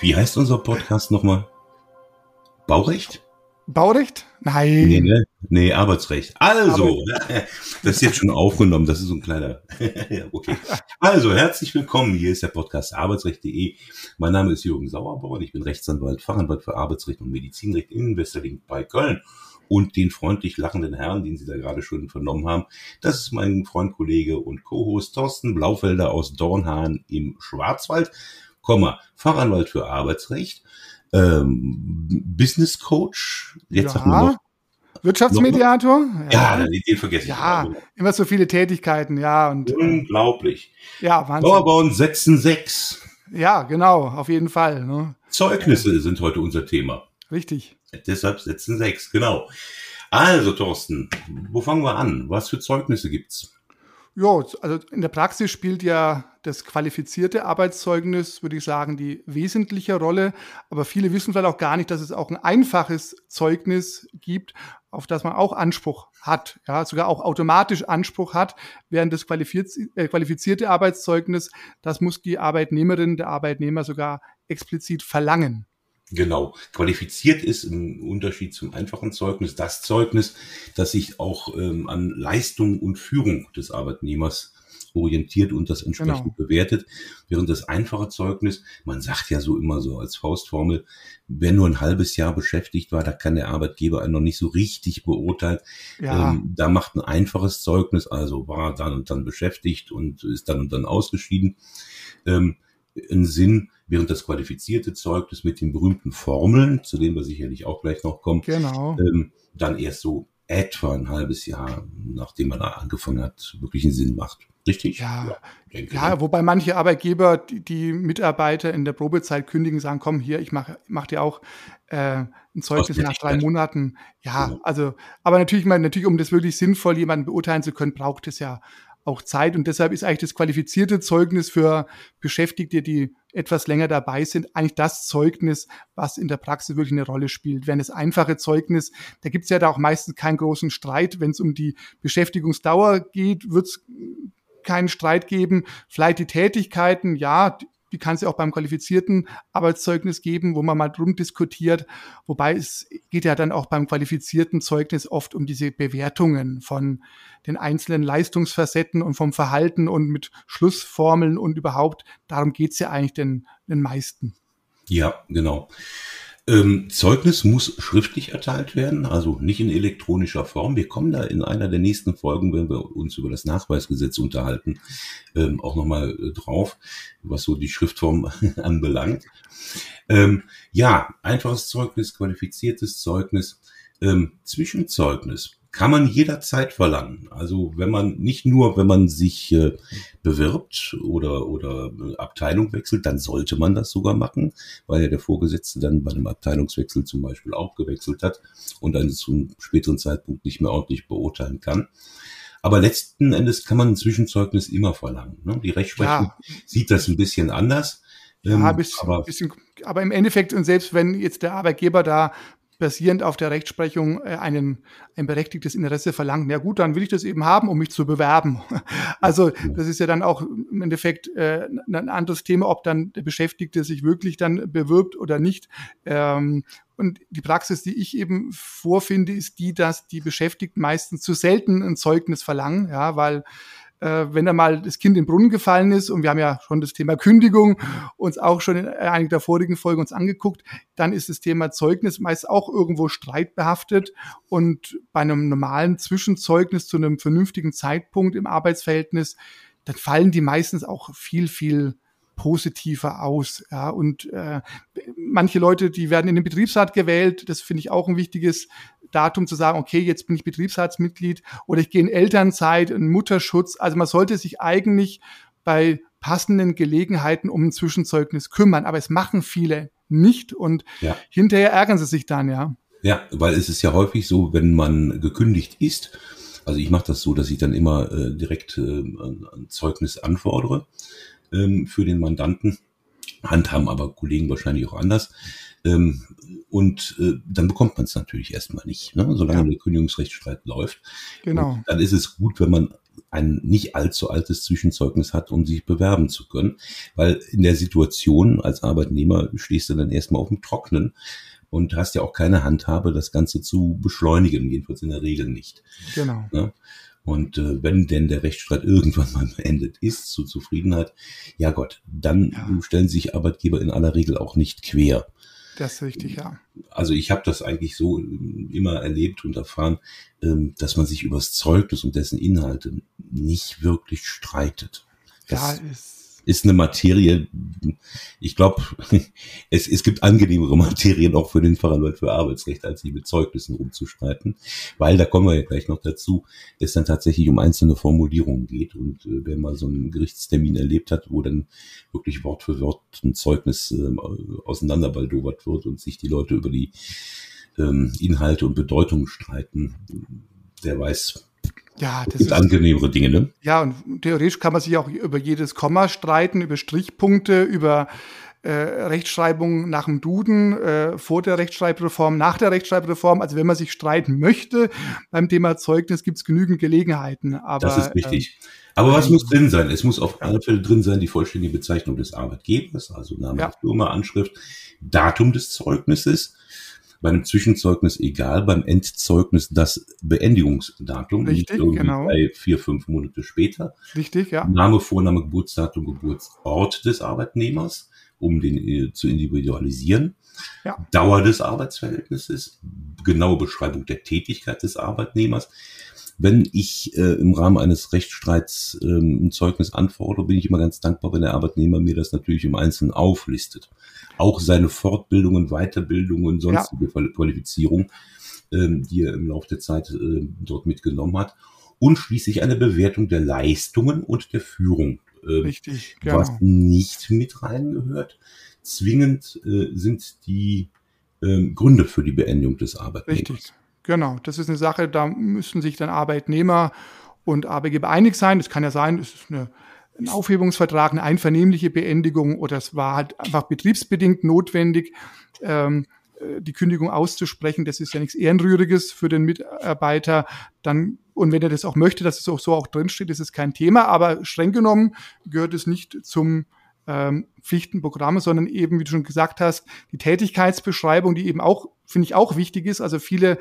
Wie heißt unser Podcast nochmal? Baurecht? Baurecht? Nein. Nee, ne? nee Arbeitsrecht. Also, das ist jetzt schon aufgenommen. Das ist so ein kleiner. okay. Also, herzlich willkommen. Hier ist der Podcast arbeitsrecht.de. Mein Name ist Jürgen Sauerbauer. Ich bin Rechtsanwalt, Fachanwalt für Arbeitsrecht und Medizinrecht in Westerling bei Köln. Und den freundlich lachenden Herrn, den Sie da gerade schon vernommen haben, das ist mein Freund, Kollege und Co-Host Thorsten Blaufelder aus Dornhahn im Schwarzwald. Komma, Fachanwalt für Arbeitsrecht, ähm, Business Coach, jetzt ja. noch Wirtschaftsmediator? Ja, ja den, vergesse ja, ich. Ja, immer so viele Tätigkeiten, ja. Und, Unglaublich. Ja, Wahnsinn. Bauerbauen setzen sechs. Ja, genau, auf jeden Fall. Ne? Zeugnisse sind heute unser Thema. Richtig. Deshalb setzen sechs, genau. Also, Thorsten, wo fangen wir an? Was für Zeugnisse gibt's? Ja, also in der Praxis spielt ja das qualifizierte Arbeitszeugnis, würde ich sagen, die wesentliche Rolle. Aber viele wissen vielleicht auch gar nicht, dass es auch ein einfaches Zeugnis gibt, auf das man auch Anspruch hat, ja, sogar auch automatisch Anspruch hat, während das äh, qualifizierte Arbeitszeugnis, das muss die Arbeitnehmerin, der Arbeitnehmer sogar explizit verlangen. Genau. Qualifiziert ist im Unterschied zum einfachen Zeugnis das Zeugnis, das sich auch ähm, an Leistung und Führung des Arbeitnehmers orientiert und das entsprechend genau. bewertet. Während das einfache Zeugnis, man sagt ja so immer so als Faustformel, wer nur ein halbes Jahr beschäftigt war, da kann der Arbeitgeber einen noch nicht so richtig beurteilen. Ja. Ähm, da macht ein einfaches Zeugnis, also war dann und dann beschäftigt und ist dann und dann ausgeschieden, ähm, einen Sinn, während das qualifizierte Zeugnis mit den berühmten Formeln, zu denen wir sicherlich auch gleich noch kommen, genau. ähm, dann erst so etwa ein halbes Jahr, nachdem man da angefangen hat, wirklich einen Sinn macht. Richtig? Ja, ja, ja wobei manche Arbeitgeber, die, die, Mitarbeiter in der Probezeit kündigen, sagen, komm hier, ich mache mach dir auch äh, ein Zeugnis nach drei Monaten. Ja, genau. also, aber natürlich, man, natürlich, um das wirklich sinnvoll jemanden beurteilen zu können, braucht es ja auch Zeit. Und deshalb ist eigentlich das qualifizierte Zeugnis für Beschäftigte, die etwas länger dabei sind, eigentlich das Zeugnis, was in der Praxis wirklich eine Rolle spielt. Während das einfache Zeugnis, da gibt es ja da auch meistens keinen großen Streit. Wenn es um die Beschäftigungsdauer geht, wird es keinen Streit geben. Vielleicht die Tätigkeiten, ja, die kann es ja auch beim qualifizierten Arbeitszeugnis geben, wo man mal drum diskutiert. Wobei es geht ja dann auch beim qualifizierten Zeugnis oft um diese Bewertungen von den einzelnen Leistungsfacetten und vom Verhalten und mit Schlussformeln und überhaupt. Darum geht es ja eigentlich den, den meisten. Ja, genau. Ähm, Zeugnis muss schriftlich erteilt werden, also nicht in elektronischer Form. Wir kommen da in einer der nächsten Folgen, wenn wir uns über das Nachweisgesetz unterhalten, ähm, auch nochmal äh, drauf, was so die Schriftform anbelangt. Ähm, ja, einfaches Zeugnis, qualifiziertes Zeugnis, ähm, Zwischenzeugnis kann man jederzeit verlangen. Also wenn man nicht nur, wenn man sich äh, bewirbt oder, oder Abteilung wechselt, dann sollte man das sogar machen, weil ja der Vorgesetzte dann bei einem Abteilungswechsel zum Beispiel auch gewechselt hat und dann zum späteren Zeitpunkt nicht mehr ordentlich beurteilen kann. Aber letzten Endes kann man ein Zwischenzeugnis immer verlangen. Ne? Die Rechtsprechung ja. sieht das ein bisschen anders. Ja, ähm, bisschen, aber, bisschen, aber im Endeffekt, und selbst wenn jetzt der Arbeitgeber da basierend auf der Rechtsprechung äh, einen, ein berechtigtes Interesse verlangt. Ja gut, dann will ich das eben haben, um mich zu bewerben. Also das ist ja dann auch im Endeffekt äh, ein anderes Thema, ob dann der Beschäftigte sich wirklich dann bewirbt oder nicht. Ähm, und die Praxis, die ich eben vorfinde, ist die, dass die Beschäftigten meistens zu selten ein Zeugnis verlangen, ja, weil äh, wenn da mal das Kind im Brunnen gefallen ist, und wir haben ja schon das Thema Kündigung uns auch schon in einigen der vorigen Folgen uns angeguckt, dann ist das Thema Zeugnis meist auch irgendwo streitbehaftet. Und bei einem normalen Zwischenzeugnis zu einem vernünftigen Zeitpunkt im Arbeitsverhältnis, dann fallen die meistens auch viel, viel positiver aus. Ja, und äh, manche Leute, die werden in den Betriebsrat gewählt. Das finde ich auch ein wichtiges Datum zu sagen, okay, jetzt bin ich Betriebsratsmitglied oder ich gehe in Elternzeit, in Mutterschutz. Also man sollte sich eigentlich bei passenden Gelegenheiten um ein Zwischenzeugnis kümmern, aber es machen viele nicht und ja. hinterher ärgern sie sich dann, ja. Ja, weil es ist ja häufig so, wenn man gekündigt ist, also ich mache das so, dass ich dann immer äh, direkt äh, ein Zeugnis anfordere ähm, für den Mandanten, handhaben aber Kollegen wahrscheinlich auch anders. Ähm, und äh, dann bekommt man es natürlich erstmal nicht, ne? solange ja. der Kündigungsrechtsstreit läuft. Genau. Und dann ist es gut, wenn man ein nicht allzu altes Zwischenzeugnis hat, um sich bewerben zu können. Weil in der Situation als Arbeitnehmer stehst du dann erstmal auf dem Trocknen und hast ja auch keine Handhabe, das Ganze zu beschleunigen, jedenfalls in der Regel nicht. Genau. Ja? Und äh, wenn denn der Rechtsstreit irgendwann mal beendet ist, zu Zufriedenheit, ja Gott, dann ja. stellen sich Arbeitgeber in aller Regel auch nicht quer. Das ist richtig, ja. Also ich habe das eigentlich so immer erlebt und erfahren, ähm, dass man sich über das Zeugnis und dessen Inhalte nicht wirklich streitet. Das ja, ist ist eine Materie, ich glaube, es, es gibt angenehmere Materien auch für den Fachanwalt für Arbeitsrecht, als sich mit Zeugnissen rumzustreiten, weil, da kommen wir ja gleich noch dazu, es dann tatsächlich um einzelne Formulierungen geht und äh, wer mal so einen Gerichtstermin erlebt hat, wo dann wirklich Wort für Wort ein Zeugnis äh, auseinanderbaldowert wird und sich die Leute über die ähm, Inhalte und Bedeutungen streiten, der weiß, ja, das ist angenehmere Dinge, ne? Ja, und theoretisch kann man sich auch über jedes Komma streiten, über Strichpunkte, über äh, Rechtschreibung nach dem Duden, äh, vor der Rechtschreibreform, nach der Rechtschreibreform. Also wenn man sich streiten möchte beim Thema Zeugnis, gibt es genügend Gelegenheiten. Aber, das ist richtig. Ähm, aber was muss drin sein? Es muss auf alle Fälle drin sein die vollständige Bezeichnung des Arbeitgebers, also Name ja. der Firma, Anschrift, Datum des Zeugnisses, bei einem Zwischenzeugnis egal, beim Endzeugnis das Beendigungsdatum. Richtig, genau. Bei vier, fünf Monate später. Richtig, ja. Name, Vorname, Geburtsdatum, Geburtsort des Arbeitnehmers, um den äh, zu individualisieren. Ja. Dauer des Arbeitsverhältnisses, genaue Beschreibung der Tätigkeit des Arbeitnehmers. Wenn ich äh, im Rahmen eines Rechtsstreits ähm, ein Zeugnis anfordere, bin ich immer ganz dankbar, wenn der Arbeitnehmer mir das natürlich im Einzelnen auflistet auch seine Fortbildungen, Weiterbildungen, sonstige ja. Qualifizierung, ähm, die er im Laufe der Zeit äh, dort mitgenommen hat. Und schließlich eine Bewertung der Leistungen und der Führung. Äh, Richtig, genau. Was nicht mit reingehört. Zwingend äh, sind die ähm, Gründe für die Beendigung des Arbeitnehmers. Richtig, genau. Das ist eine Sache, da müssen sich dann Arbeitnehmer und Arbeitgeber einig sein. Das kann ja sein, es ist eine ein Aufhebungsvertrag, eine einvernehmliche Beendigung oder es war halt einfach betriebsbedingt notwendig, ähm, äh, die Kündigung auszusprechen. Das ist ja nichts Ehrenrühriges für den Mitarbeiter. Dann, und wenn er das auch möchte, dass es auch so auch drinsteht, ist es kein Thema. Aber streng genommen gehört es nicht zum ähm, Pflichtenprogramm, sondern eben, wie du schon gesagt hast, die Tätigkeitsbeschreibung, die eben auch, finde ich, auch wichtig ist. Also viele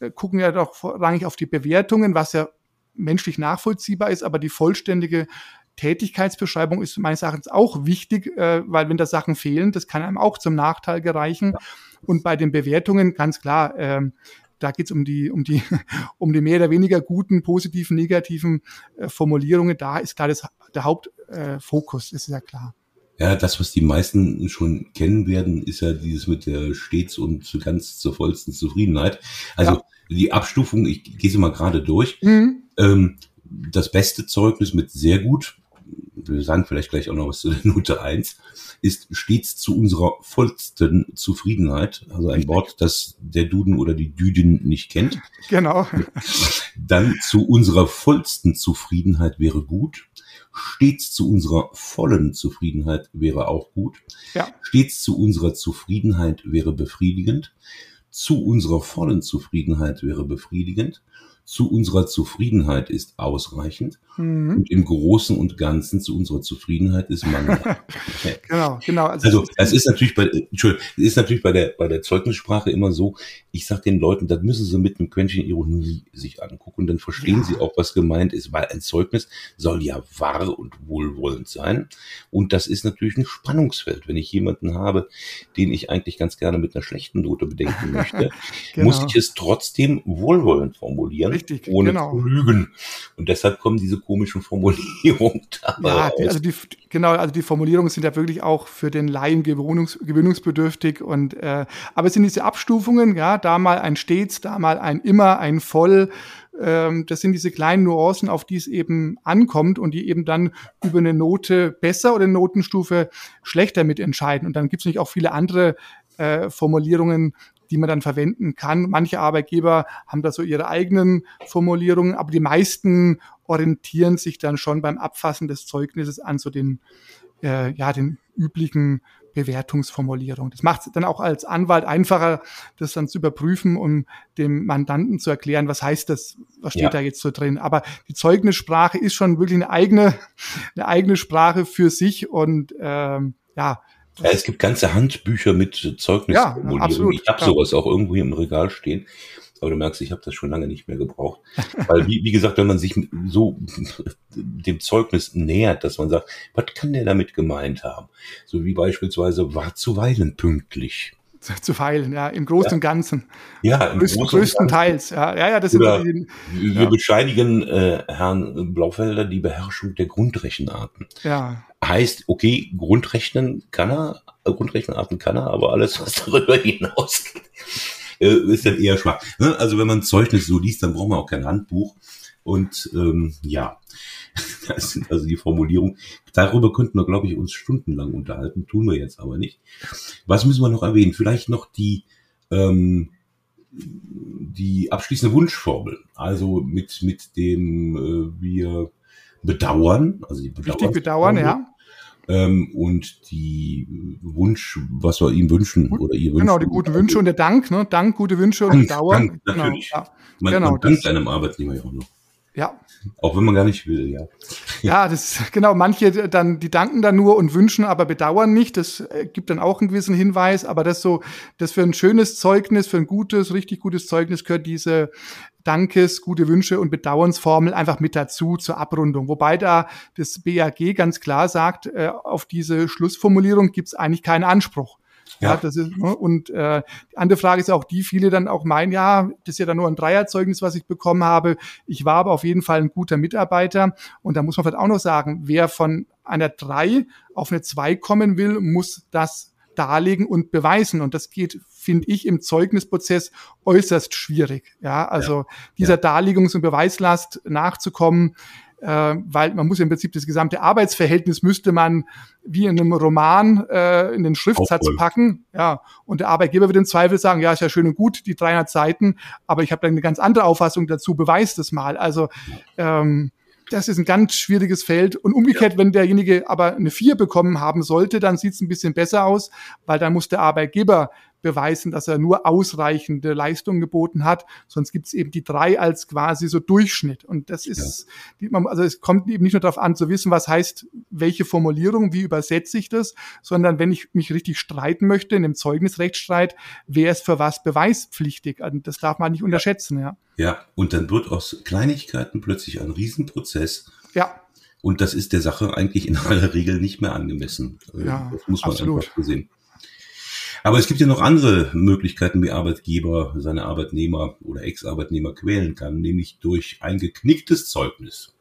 äh, gucken ja doch vorrangig auf die Bewertungen, was ja menschlich nachvollziehbar ist, aber die vollständige Tätigkeitsbeschreibung ist meines Erachtens auch wichtig, äh, weil wenn da Sachen fehlen, das kann einem auch zum Nachteil gereichen. Ja. Und bei den Bewertungen ganz klar, äh, da geht es um die, um die, um die mehr oder weniger guten, positiven, negativen äh, Formulierungen. Da ist klar das, der Hauptfokus, äh, ist ja klar. Ja, das, was die meisten schon kennen werden, ist ja dieses mit der stets und ganz zur vollsten Zufriedenheit. Also ja. die Abstufung, ich gehe sie mal gerade durch. Mhm. Ähm, das beste Zeugnis mit sehr gut wir sagen vielleicht gleich auch noch was zu der Note 1, ist stets zu unserer vollsten Zufriedenheit. Also ein Wort, das der Duden oder die Düdin nicht kennt. Genau. Dann zu unserer vollsten Zufriedenheit wäre gut. Stets zu unserer vollen Zufriedenheit wäre auch gut. Ja. Stets zu unserer Zufriedenheit wäre befriedigend. Zu unserer vollen Zufriedenheit wäre befriedigend zu unserer Zufriedenheit ist ausreichend mhm. und im Großen und Ganzen zu unserer Zufriedenheit ist mangelhaft. genau, genau. Also, also es ist natürlich bei, Entschuldigung, es ist natürlich bei der, bei der Zeugnissprache immer so, ich sage den Leuten, das müssen sie mit einem Quäntchen Ironie sich angucken, dann verstehen ja. sie auch, was gemeint ist, weil ein Zeugnis soll ja wahr und wohlwollend sein. Und das ist natürlich ein Spannungsfeld. Wenn ich jemanden habe, den ich eigentlich ganz gerne mit einer schlechten Note bedenken möchte, genau. muss ich es trotzdem wohlwollend formulieren Richtig, ohne genau. zu lügen. Und deshalb kommen diese komischen Formulierungen dabei. Ja, die, also die, genau, also die Formulierungen sind ja wirklich auch für den Laien gewöhnungs, gewöhnungsbedürftig. Und äh, aber es sind diese Abstufungen, ja, da mal ein stets, da mal ein immer, ein voll. Ähm, das sind diese kleinen Nuancen, auf die es eben ankommt und die eben dann über eine Note besser oder eine Notenstufe schlechter mitentscheiden. Und dann gibt es natürlich auch viele andere äh, Formulierungen, die man dann verwenden kann. Manche Arbeitgeber haben da so ihre eigenen Formulierungen, aber die meisten orientieren sich dann schon beim Abfassen des Zeugnisses an so den, äh, ja, den üblichen Bewertungsformulierungen. Das macht es dann auch als Anwalt einfacher, das dann zu überprüfen, um dem Mandanten zu erklären, was heißt das, was steht ja. da jetzt so drin. Aber die Zeugnissprache ist schon wirklich eine eigene, eine eigene Sprache für sich und ähm, ja. Ja, es gibt ganze Handbücher mit Zeugnisformulierungen. Ja, absolut, ich habe sowas auch irgendwo im Regal stehen. Aber du merkst, ich habe das schon lange nicht mehr gebraucht. Weil, wie, wie gesagt, wenn man sich so dem Zeugnis nähert, dass man sagt, was kann der damit gemeint haben? So wie beispielsweise war zuweilen pünktlich zu feilen, ja, im Großen und Ganzen. Ja, im Größten, größtenteils. Ja, ja, ja, das Oder sind die, Wir ja. bescheinigen äh, Herrn Blaufelder die Beherrschung der Grundrechenarten. Ja. Heißt, okay, Grundrechnen kann er, äh, Grundrechenarten kann er, aber alles, was darüber hinausgeht, äh, ist dann eher schwach. Ne? Also wenn man Zeugnis so liest, dann braucht man auch kein Handbuch. Und ähm, ja, das sind also die Formulierungen. Darüber könnten wir, glaube ich, uns stundenlang unterhalten, tun wir jetzt aber nicht. Was müssen wir noch erwähnen? Vielleicht noch die, ähm, die abschließende Wunschformel. Also mit, mit dem äh, wir bedauern, also die Bedauern. Richtig bedauern, ja. Ähm, und die Wunsch, was wir ihm wünschen oder ihr wünschen. Genau, die guten Wünsche und der Dank, ne? Dank, gute Wünsche und Dank, Bedauern. Dank, natürlich. Genau, ja. man, genau, man dankt einem Arbeitnehmer ja auch noch. Ja. Auch wenn man gar nicht will, ja. Ja, das genau. Manche dann, die danken dann nur und wünschen, aber bedauern nicht. Das äh, gibt dann auch einen gewissen Hinweis. Aber das so, das für ein schönes Zeugnis, für ein gutes, richtig gutes Zeugnis gehört diese Dankes, gute Wünsche und Bedauernsformel einfach mit dazu zur Abrundung. Wobei da das BAG ganz klar sagt, äh, auf diese Schlussformulierung gibt es eigentlich keinen Anspruch. Ja, das ist, ne? und äh, die andere Frage ist auch die, viele dann auch meinen, ja, das ist ja dann nur ein Dreierzeugnis, was ich bekommen habe. Ich war aber auf jeden Fall ein guter Mitarbeiter. Und da muss man vielleicht auch noch sagen, wer von einer drei auf eine zwei kommen will, muss das darlegen und beweisen. Und das geht, finde ich, im Zeugnisprozess äußerst schwierig. Ja, also ja. dieser ja. Darlegungs- und Beweislast nachzukommen, äh, weil man muss im Prinzip das gesamte Arbeitsverhältnis müsste man wie in einem Roman äh, in den Schriftsatz Aufholen. packen. Ja, und der Arbeitgeber wird im Zweifel sagen, ja, ist ja schön und gut, die 300 Seiten, aber ich habe dann eine ganz andere Auffassung dazu, beweist das mal. Also ähm, das ist ein ganz schwieriges Feld. Und umgekehrt, ja. wenn derjenige aber eine vier bekommen haben sollte, dann sieht es ein bisschen besser aus, weil dann muss der Arbeitgeber beweisen, dass er nur ausreichende Leistung geboten hat. Sonst gibt es eben die drei als quasi so Durchschnitt. Und das ist, ja. also es kommt eben nicht nur darauf an zu wissen, was heißt welche Formulierung, wie übersetze ich das, sondern wenn ich mich richtig streiten möchte in einem Zeugnisrechtsstreit, wer ist für was beweispflichtig. Und das darf man nicht unterschätzen, ja. Ja, und dann wird aus Kleinigkeiten plötzlich ein Riesenprozess. Ja. Und das ist der Sache eigentlich in aller Regel nicht mehr angemessen. Ja, das muss man absolut. einfach sehen. Aber es gibt ja noch andere Möglichkeiten, wie Arbeitgeber seine Arbeitnehmer oder Ex-Arbeitnehmer quälen kann, nämlich durch ein geknicktes Zeugnis.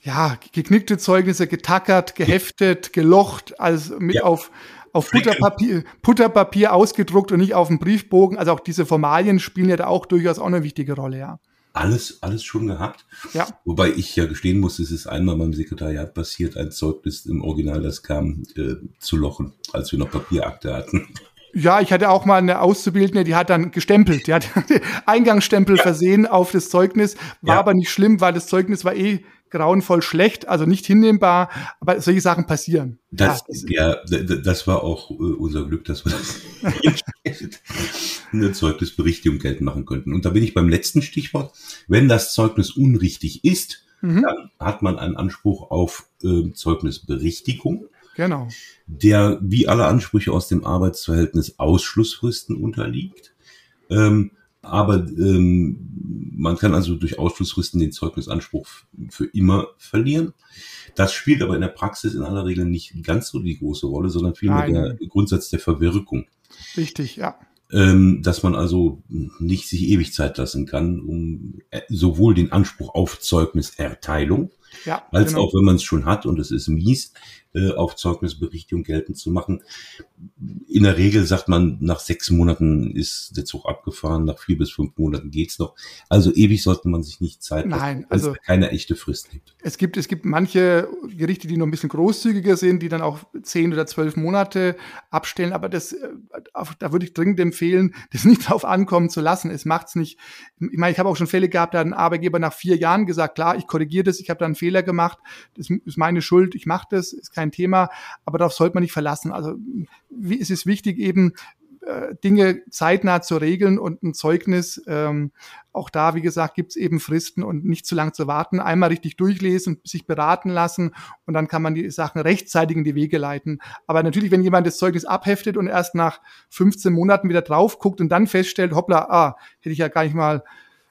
Ja, geknickte Zeugnisse, getackert, geheftet, gelocht, also mit ja. auf auf Putterpapier, Putterpapier ausgedruckt und nicht auf dem Briefbogen. Also auch diese Formalien spielen ja da auch durchaus auch eine wichtige Rolle, ja. Alles, alles schon gehabt. Ja. Wobei ich ja gestehen muss, es ist einmal beim Sekretariat passiert, ein Zeugnis im Original, das kam äh, zu lochen, als wir noch Papierakte hatten. Ja, ich hatte auch mal eine Auszubildende, die hat dann gestempelt. Die hat Eingangsstempel ja. versehen auf das Zeugnis. War ja. aber nicht schlimm, weil das Zeugnis war eh grauenvoll schlecht, also nicht hinnehmbar. Aber solche Sachen passieren. Das, ja, das, das war auch äh, unser Glück, dass wir das eine Zeugnisberichtigung geltend machen könnten. Und da bin ich beim letzten Stichwort. Wenn das Zeugnis unrichtig ist, mhm. dann hat man einen Anspruch auf äh, Zeugnisberichtigung. Genau. Der wie alle Ansprüche aus dem Arbeitsverhältnis Ausschlussfristen unterliegt. Ähm, aber ähm, man kann also durch Ausschlussfristen den Zeugnisanspruch für immer verlieren. Das spielt aber in der Praxis in aller Regel nicht ganz so die große Rolle, sondern vielmehr Nein. der Grundsatz der Verwirkung. Richtig, ja ähm, dass man also nicht sich ewig Zeit lassen kann, um äh, sowohl den Anspruch auf Zeugniserteilung, ja, als genau. auch wenn man es schon hat und es ist mies, äh, auf Zeugnisberichtigung geltend zu machen. In der Regel sagt man, nach sechs Monaten ist der Zug abgefahren, nach vier bis fünf Monaten geht's noch. Also ewig sollte man sich nicht Zeit lassen, Nein, also es keine echte Frist gibt. Es gibt, es gibt manche Gerichte, die noch ein bisschen großzügiger sind, die dann auch zehn oder zwölf Monate abstellen, aber das, äh, da würde ich dringend empfehlen, das nicht darauf ankommen zu lassen. Es macht's nicht. Ich meine, ich habe auch schon Fälle gehabt, da hat ein Arbeitgeber nach vier Jahren gesagt, klar, ich korrigiere das, ich habe da einen Fehler gemacht, das ist meine Schuld, ich mache das, ist kein Thema, aber darauf sollte man nicht verlassen. Also wie, es ist wichtig eben, äh, Dinge zeitnah zu regeln und ein Zeugnis, ähm, auch da, wie gesagt, gibt es eben Fristen und nicht zu lang zu warten. Einmal richtig durchlesen, sich beraten lassen und dann kann man die Sachen rechtzeitig in die Wege leiten. Aber natürlich, wenn jemand das Zeugnis abheftet und erst nach 15 Monaten wieder drauf guckt und dann feststellt, hoppla, ah, hätte ich ja gar nicht mal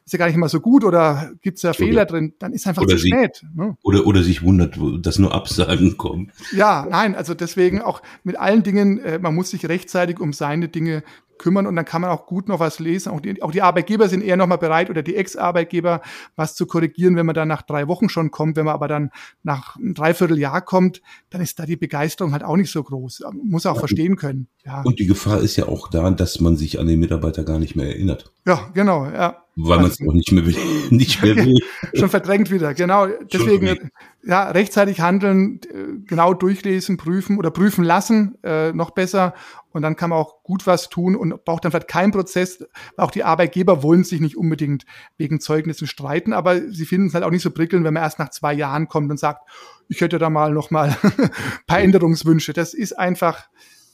ist ja gar nicht mal so gut oder gibt es ja Fehler drin, dann ist einfach zu spät. Ne? Oder, oder sich wundert, dass nur Absagen kommen. Ja, nein, also deswegen auch mit allen Dingen, äh, man muss sich rechtzeitig um seine Dinge kümmern und dann kann man auch gut noch was lesen. Auch die, auch die Arbeitgeber sind eher noch mal bereit oder die Ex-Arbeitgeber was zu korrigieren, wenn man dann nach drei Wochen schon kommt. Wenn man aber dann nach einem Dreivierteljahr kommt, dann ist da die Begeisterung halt auch nicht so groß. Man muss auch ja, verstehen können. Ja. Und die Gefahr ist ja auch da, dass man sich an den Mitarbeiter gar nicht mehr erinnert. Ja, genau, ja. Weil man es auch nicht mehr will. Nicht mehr will. Schon verdrängt wieder, genau. Deswegen, ja, rechtzeitig handeln, äh, genau durchlesen, prüfen oder prüfen lassen, äh, noch besser. Und dann kann man auch gut was tun und braucht dann vielleicht keinen Prozess. Auch die Arbeitgeber wollen sich nicht unbedingt wegen Zeugnissen streiten, aber sie finden es halt auch nicht so prickelnd, wenn man erst nach zwei Jahren kommt und sagt, ich hätte da mal noch mal ein paar Änderungswünsche. Das ist einfach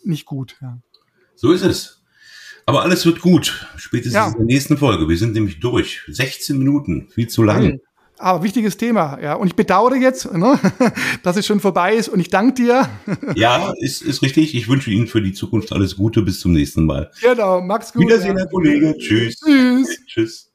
nicht gut. Ja. So ist es. Aber alles wird gut. Spätestens ja. in der nächsten Folge. Wir sind nämlich durch. 16 Minuten. Viel zu lang. Aber wichtiges Thema, ja. Und ich bedauere jetzt, ne, dass es schon vorbei ist. Und ich danke dir. Ja, ist, ist richtig. Ich wünsche Ihnen für die Zukunft alles Gute. Bis zum nächsten Mal. Genau, Max gut. Wiedersehen, ja. Herr Kollege. Tschüss. Tschüss. Tschüss.